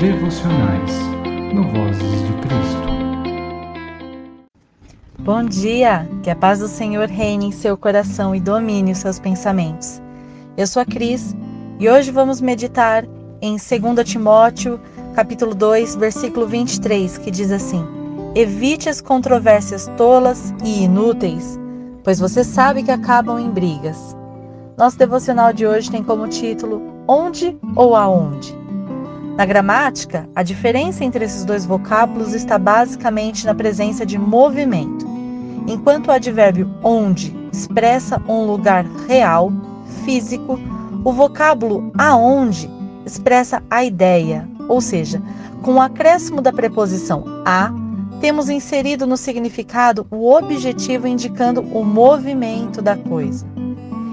devocionais no Vozes de Cristo. Bom dia! Que a paz do Senhor reine em seu coração e domine os seus pensamentos. Eu sou a Cris e hoje vamos meditar em 2 Timóteo, capítulo 2, versículo 23, que diz assim: Evite as controvérsias tolas e inúteis, pois você sabe que acabam em brigas. Nosso devocional de hoje tem como título Onde ou Aonde? Na gramática, a diferença entre esses dois vocábulos está basicamente na presença de movimento. Enquanto o advérbio onde expressa um lugar real, físico, o vocábulo aonde expressa a ideia, ou seja, com o acréscimo da preposição a, temos inserido no significado o objetivo indicando o movimento da coisa.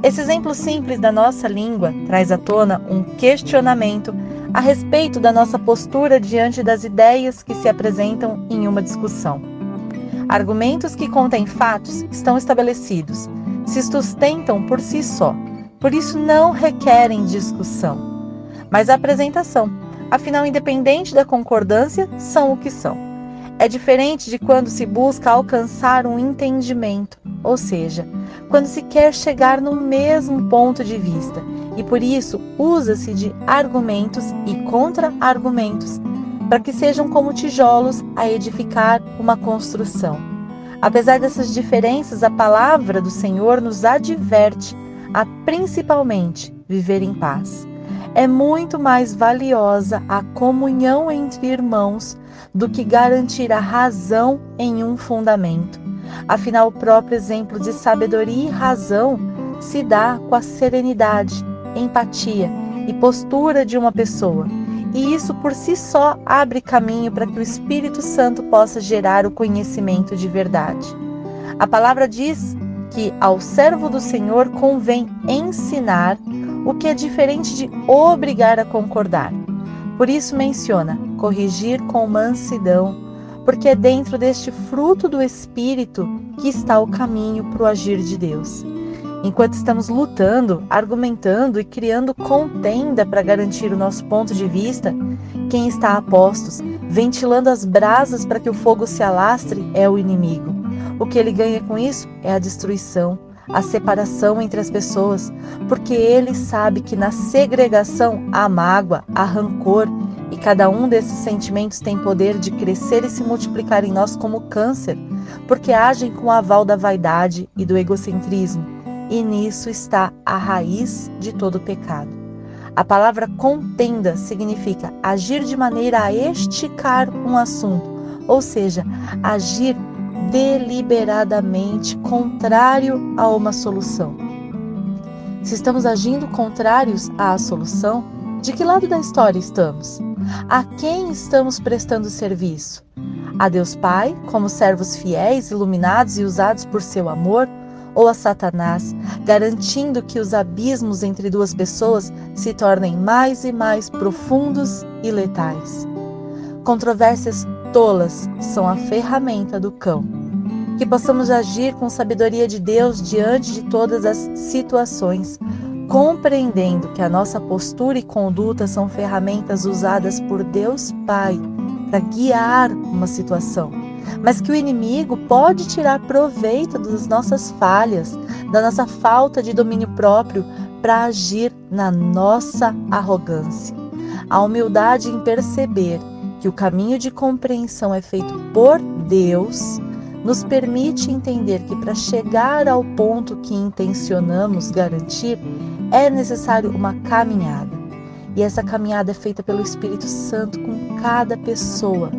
Esse exemplo simples da nossa língua traz à tona um questionamento a respeito da nossa postura diante das ideias que se apresentam em uma discussão. Argumentos que contêm fatos estão estabelecidos, se sustentam por si só, por isso não requerem discussão, mas apresentação. Afinal, independente da concordância, são o que são. É diferente de quando se busca alcançar um entendimento, ou seja, quando se quer chegar no mesmo ponto de vista, e por isso usa-se de argumentos e contra-argumentos para que sejam como tijolos a edificar uma construção. Apesar dessas diferenças, a palavra do Senhor nos adverte a principalmente viver em paz. É muito mais valiosa a comunhão entre irmãos do que garantir a razão em um fundamento. Afinal, o próprio exemplo de sabedoria e razão se dá com a serenidade, empatia e postura de uma pessoa. E isso por si só abre caminho para que o Espírito Santo possa gerar o conhecimento de verdade. A palavra diz que ao servo do Senhor convém ensinar o que é diferente de obrigar a concordar. Por isso menciona corrigir com mansidão porque é dentro deste fruto do Espírito que está o caminho para o agir de Deus. Enquanto estamos lutando, argumentando e criando contenda para garantir o nosso ponto de vista, quem está a postos, ventilando as brasas para que o fogo se alastre, é o inimigo. O que ele ganha com isso é a destruição, a separação entre as pessoas, porque ele sabe que na segregação há mágoa, há rancor e cada um desses sentimentos tem poder de crescer e se multiplicar em nós como câncer, porque agem com o aval da vaidade e do egocentrismo, e nisso está a raiz de todo pecado. A palavra contenda significa agir de maneira a esticar um assunto, ou seja, agir deliberadamente contrário a uma solução. Se estamos agindo contrários à solução, de que lado da história estamos? A quem estamos prestando serviço? A Deus Pai, como servos fiéis, iluminados e usados por seu amor? Ou a Satanás, garantindo que os abismos entre duas pessoas se tornem mais e mais profundos e letais? Controvérsias tolas são a ferramenta do cão. Que possamos agir com sabedoria de Deus diante de todas as situações, compreendendo que a nossa postura e conduta são ferramentas usadas por Deus Pai para guiar uma situação, mas que o inimigo pode tirar proveito das nossas falhas, da nossa falta de domínio próprio para agir na nossa arrogância. A humildade em perceber que o caminho de compreensão é feito por Deus nos permite entender que para chegar ao ponto que intencionamos garantir, é necessário uma caminhada. E essa caminhada é feita pelo Espírito Santo com cada pessoa.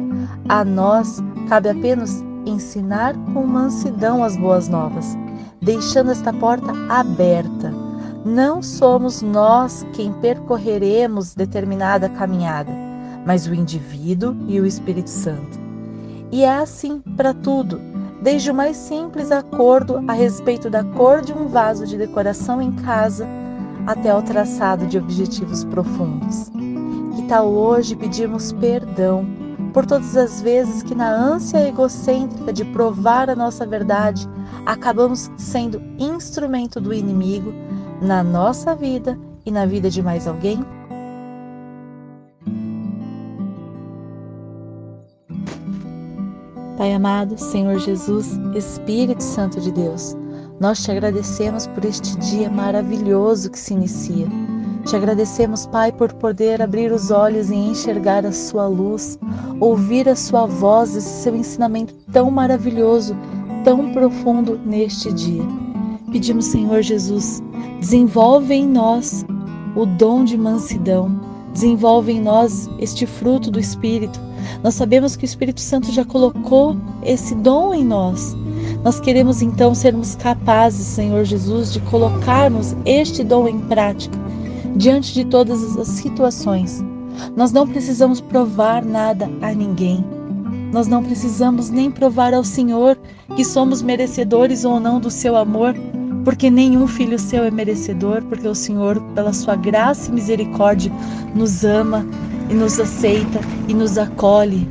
A nós cabe apenas ensinar com mansidão as boas novas, deixando esta porta aberta. Não somos nós quem percorreremos determinada caminhada, mas o indivíduo e o Espírito Santo. E é assim para tudo, desde o mais simples acordo a respeito da cor de um vaso de decoração em casa até ao traçado de objetivos profundos. Que tal hoje pedirmos perdão por todas as vezes que, na ânsia egocêntrica de provar a nossa verdade, acabamos sendo instrumento do inimigo na nossa vida e na vida de mais alguém? Pai amado, Senhor Jesus, Espírito Santo de Deus, nós te agradecemos por este dia maravilhoso que se inicia. Te agradecemos, Pai, por poder abrir os olhos e enxergar a Sua luz, ouvir a Sua voz, esse seu ensinamento tão maravilhoso, tão profundo neste dia. Pedimos, Senhor Jesus, desenvolve em nós o dom de mansidão, desenvolve em nós este fruto do Espírito. Nós sabemos que o Espírito Santo já colocou esse dom em nós. Nós queremos então sermos capazes, Senhor Jesus, de colocarmos este dom em prática diante de todas as situações. Nós não precisamos provar nada a ninguém. Nós não precisamos nem provar ao Senhor que somos merecedores ou não do seu amor, porque nenhum filho seu é merecedor, porque o Senhor, pela sua graça e misericórdia, nos ama e nos aceita e nos acolhe.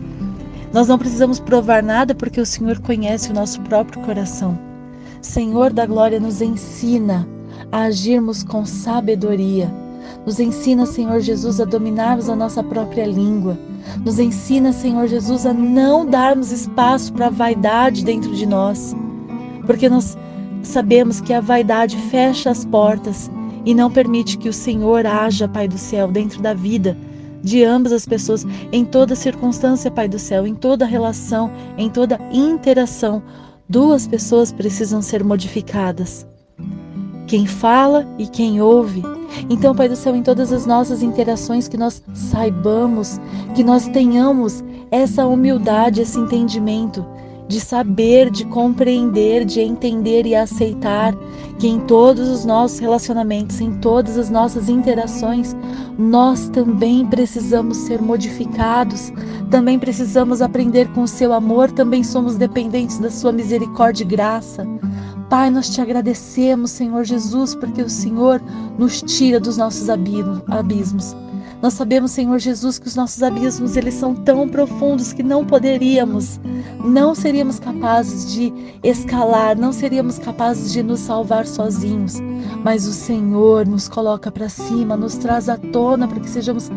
Nós não precisamos provar nada, porque o Senhor conhece o nosso próprio coração. Senhor da glória, nos ensina a agirmos com sabedoria. Nos ensina, Senhor Jesus, a dominarmos a nossa própria língua. Nos ensina, Senhor Jesus, a não darmos espaço para a vaidade dentro de nós. Porque nós sabemos que a vaidade fecha as portas e não permite que o Senhor haja, Pai do céu, dentro da vida de ambas as pessoas, em toda circunstância, Pai do céu, em toda relação, em toda interação. Duas pessoas precisam ser modificadas. Quem fala e quem ouve. Então, Pai do céu, em todas as nossas interações, que nós saibamos, que nós tenhamos essa humildade, esse entendimento de saber, de compreender, de entender e aceitar que em todos os nossos relacionamentos, em todas as nossas interações, nós também precisamos ser modificados, também precisamos aprender com o seu amor, também somos dependentes da sua misericórdia e graça. Pai, nós te agradecemos, Senhor Jesus, porque o Senhor nos tira dos nossos abismos. Nós sabemos, Senhor Jesus, que os nossos abismos eles são tão profundos que não poderíamos, não seríamos capazes de escalar, não seríamos capazes de nos salvar sozinhos. Mas o Senhor nos coloca para cima, nos traz à tona para que sejamos,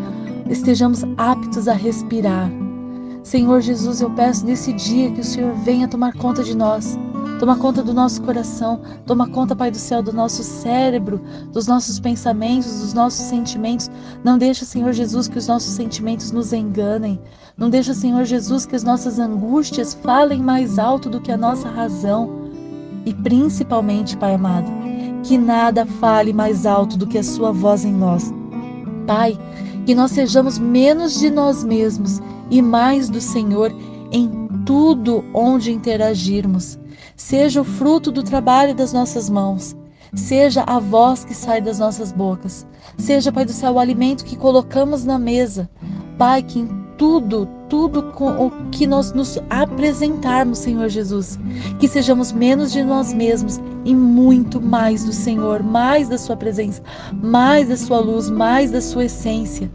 estejamos aptos a respirar. Senhor Jesus, eu peço nesse dia que o Senhor venha tomar conta de nós Toma conta do nosso coração, toma conta, Pai do céu, do nosso cérebro, dos nossos pensamentos, dos nossos sentimentos. Não deixa, Senhor Jesus, que os nossos sentimentos nos enganem. Não deixa, Senhor Jesus, que as nossas angústias falem mais alto do que a nossa razão. E principalmente, Pai amado, que nada fale mais alto do que a Sua voz em nós. Pai, que nós sejamos menos de nós mesmos e mais do Senhor em tudo onde interagirmos. Seja o fruto do trabalho das nossas mãos, seja a voz que sai das nossas bocas, seja, Pai do céu, o alimento que colocamos na mesa. Pai, que em tudo, tudo com o que nós nos apresentarmos, Senhor Jesus, que sejamos menos de nós mesmos e muito mais do Senhor, mais da Sua presença, mais da Sua luz, mais da Sua essência.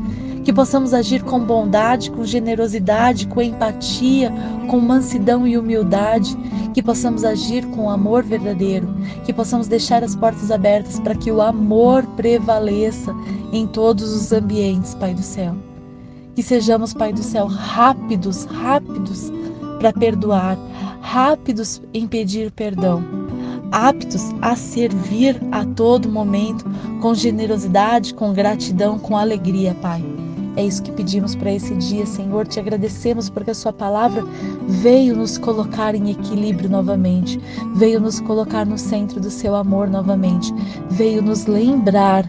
Que possamos agir com bondade, com generosidade, com empatia, com mansidão e humildade, que possamos agir com amor verdadeiro, que possamos deixar as portas abertas para que o amor prevaleça em todos os ambientes, Pai do céu. Que sejamos, Pai do céu, rápidos, rápidos para perdoar, rápidos em pedir perdão, aptos a servir a todo momento com generosidade, com gratidão, com alegria, Pai. É isso que pedimos para esse dia, Senhor. Te agradecemos porque a Sua palavra veio nos colocar em equilíbrio novamente, veio nos colocar no centro do Seu amor novamente, veio nos lembrar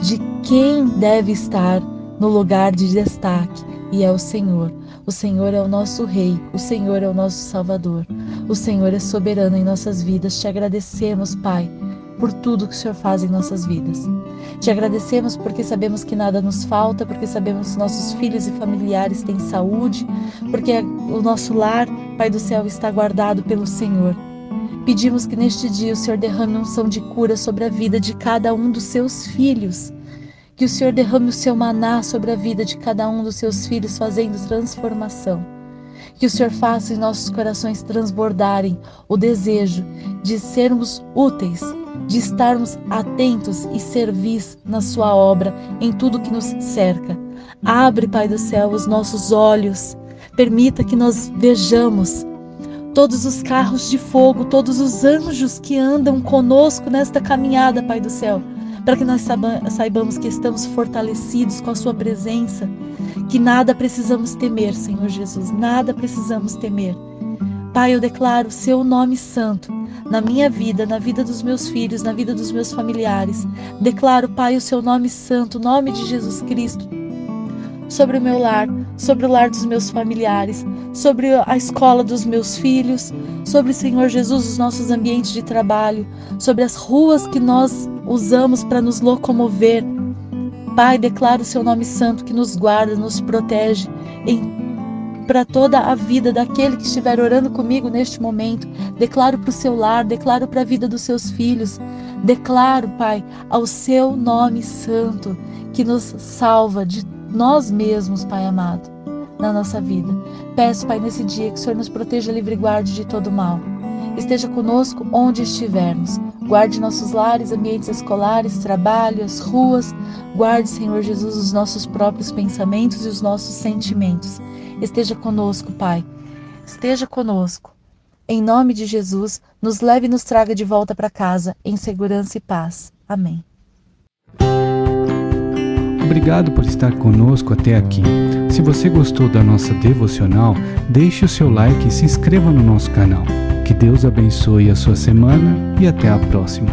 de quem deve estar no lugar de destaque e é o Senhor. O Senhor é o nosso Rei, o Senhor é o nosso Salvador, o Senhor é soberano em nossas vidas. Te agradecemos, Pai por tudo que o Senhor faz em nossas vidas. Te agradecemos porque sabemos que nada nos falta, porque sabemos que nossos filhos e familiares têm saúde, porque o nosso lar, Pai do céu, está guardado pelo Senhor. Pedimos que neste dia o Senhor derrame unção de cura sobre a vida de cada um dos seus filhos. Que o Senhor derrame o seu maná sobre a vida de cada um dos seus filhos, fazendo transformação. Que o Senhor faça em nossos corações transbordarem o desejo de sermos úteis de estarmos atentos e servis na Sua obra, em tudo que nos cerca. Abre, Pai do céu, os nossos olhos, permita que nós vejamos todos os carros de fogo, todos os anjos que andam conosco nesta caminhada, Pai do céu, para que nós saibamos que estamos fortalecidos com a Sua presença, que nada precisamos temer, Senhor Jesus, nada precisamos temer. Pai, eu declaro Seu nome santo na minha vida, na vida dos meus filhos, na vida dos meus familiares. Declaro, Pai, o Seu nome santo, o nome de Jesus Cristo, sobre o meu lar, sobre o lar dos meus familiares, sobre a escola dos meus filhos, sobre, Senhor Jesus, os nossos ambientes de trabalho, sobre as ruas que nós usamos para nos locomover. Pai, declaro o seu nome santo que nos guarda, nos protege para toda a vida daquele que estiver orando comigo neste momento. Declaro para o seu lar, declaro para a vida dos seus filhos. Declaro, Pai, ao seu nome santo que nos salva de nós mesmos, Pai amado, na nossa vida. Peço, Pai, nesse dia que o Senhor nos proteja livre e guarde de todo mal. Esteja conosco onde estivermos. Guarde nossos lares, ambientes escolares, trabalho, as ruas. Guarde, Senhor Jesus, os nossos próprios pensamentos e os nossos sentimentos. Esteja conosco, Pai. Esteja conosco. Em nome de Jesus, nos leve e nos traga de volta para casa, em segurança e paz. Amém. Obrigado por estar conosco até aqui. Se você gostou da nossa devocional, deixe o seu like e se inscreva no nosso canal. Que Deus abençoe a sua semana e até a próxima.